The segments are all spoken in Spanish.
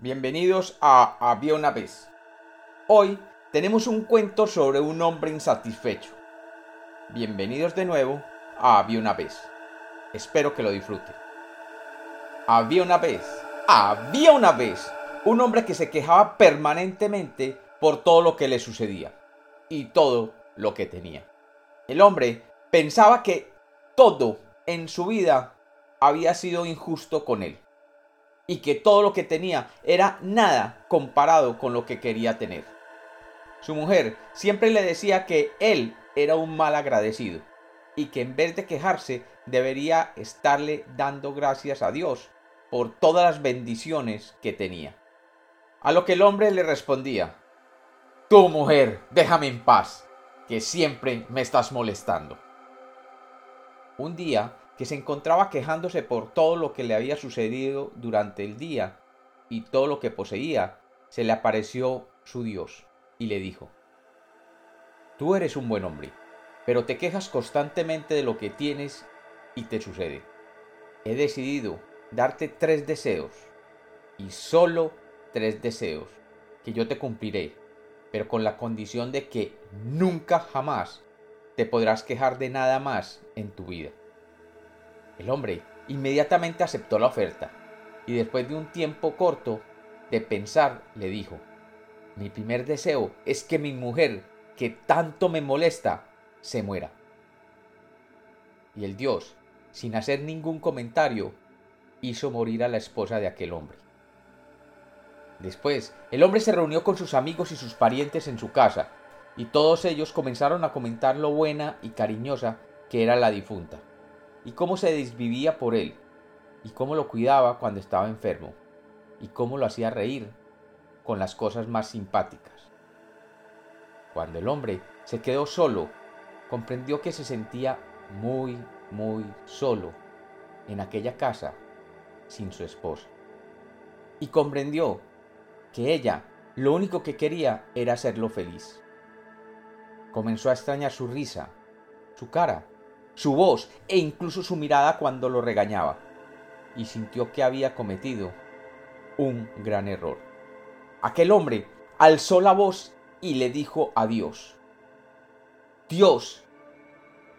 Bienvenidos a Había una vez. Hoy tenemos un cuento sobre un hombre insatisfecho. Bienvenidos de nuevo a Había una vez. Espero que lo disfruten. Había una vez, había una vez, un hombre que se quejaba permanentemente por todo lo que le sucedía y todo lo que tenía. El hombre pensaba que todo en su vida había sido injusto con él y que todo lo que tenía era nada comparado con lo que quería tener. Su mujer siempre le decía que él era un mal agradecido y que en vez de quejarse debería estarle dando gracias a Dios por todas las bendiciones que tenía. A lo que el hombre le respondía, Tu mujer, déjame en paz, que siempre me estás molestando. Un día que se encontraba quejándose por todo lo que le había sucedido durante el día y todo lo que poseía, se le apareció su Dios y le dijo, Tú eres un buen hombre, pero te quejas constantemente de lo que tienes y te sucede. He decidido darte tres deseos, y solo tres deseos, que yo te cumpliré, pero con la condición de que nunca jamás te podrás quejar de nada más en tu vida. El hombre inmediatamente aceptó la oferta y después de un tiempo corto de pensar le dijo, mi primer deseo es que mi mujer, que tanto me molesta, se muera. Y el dios, sin hacer ningún comentario, hizo morir a la esposa de aquel hombre. Después, el hombre se reunió con sus amigos y sus parientes en su casa, y todos ellos comenzaron a comentar lo buena y cariñosa que era la difunta y cómo se desvivía por él, y cómo lo cuidaba cuando estaba enfermo, y cómo lo hacía reír con las cosas más simpáticas. Cuando el hombre se quedó solo, comprendió que se sentía muy, muy solo en aquella casa sin su esposa. Y comprendió que ella lo único que quería era hacerlo feliz. Comenzó a extrañar su risa, su cara, su voz e incluso su mirada cuando lo regañaba, y sintió que había cometido un gran error. Aquel hombre alzó la voz y le dijo a Dios, Dios,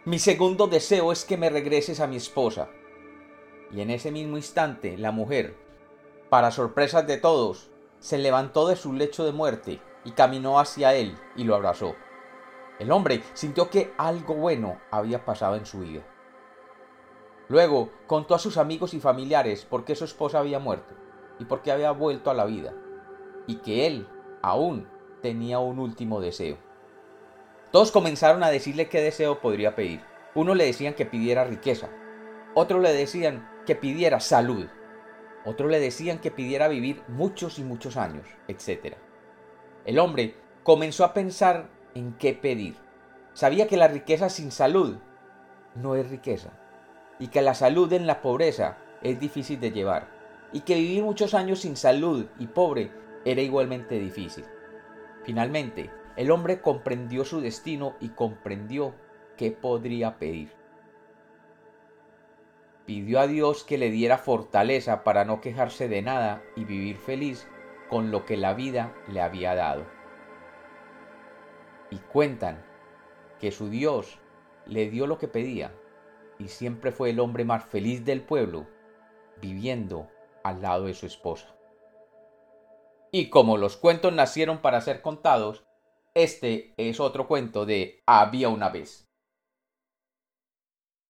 mi segundo deseo es que me regreses a mi esposa. Y en ese mismo instante la mujer, para sorpresas de todos, se levantó de su lecho de muerte y caminó hacia él y lo abrazó. El hombre sintió que algo bueno había pasado en su vida. Luego contó a sus amigos y familiares por qué su esposa había muerto y por qué había vuelto a la vida, y que él aún tenía un último deseo. Todos comenzaron a decirle qué deseo podría pedir. Uno le decían que pidiera riqueza, otro le decían que pidiera salud, otro le decían que pidiera vivir muchos y muchos años, etc. El hombre comenzó a pensar en qué pedir. Sabía que la riqueza sin salud no es riqueza y que la salud en la pobreza es difícil de llevar y que vivir muchos años sin salud y pobre era igualmente difícil. Finalmente, el hombre comprendió su destino y comprendió qué podría pedir. Pidió a Dios que le diera fortaleza para no quejarse de nada y vivir feliz con lo que la vida le había dado y cuentan que su Dios le dio lo que pedía y siempre fue el hombre más feliz del pueblo viviendo al lado de su esposa. Y como los cuentos nacieron para ser contados, este es otro cuento de Había una vez.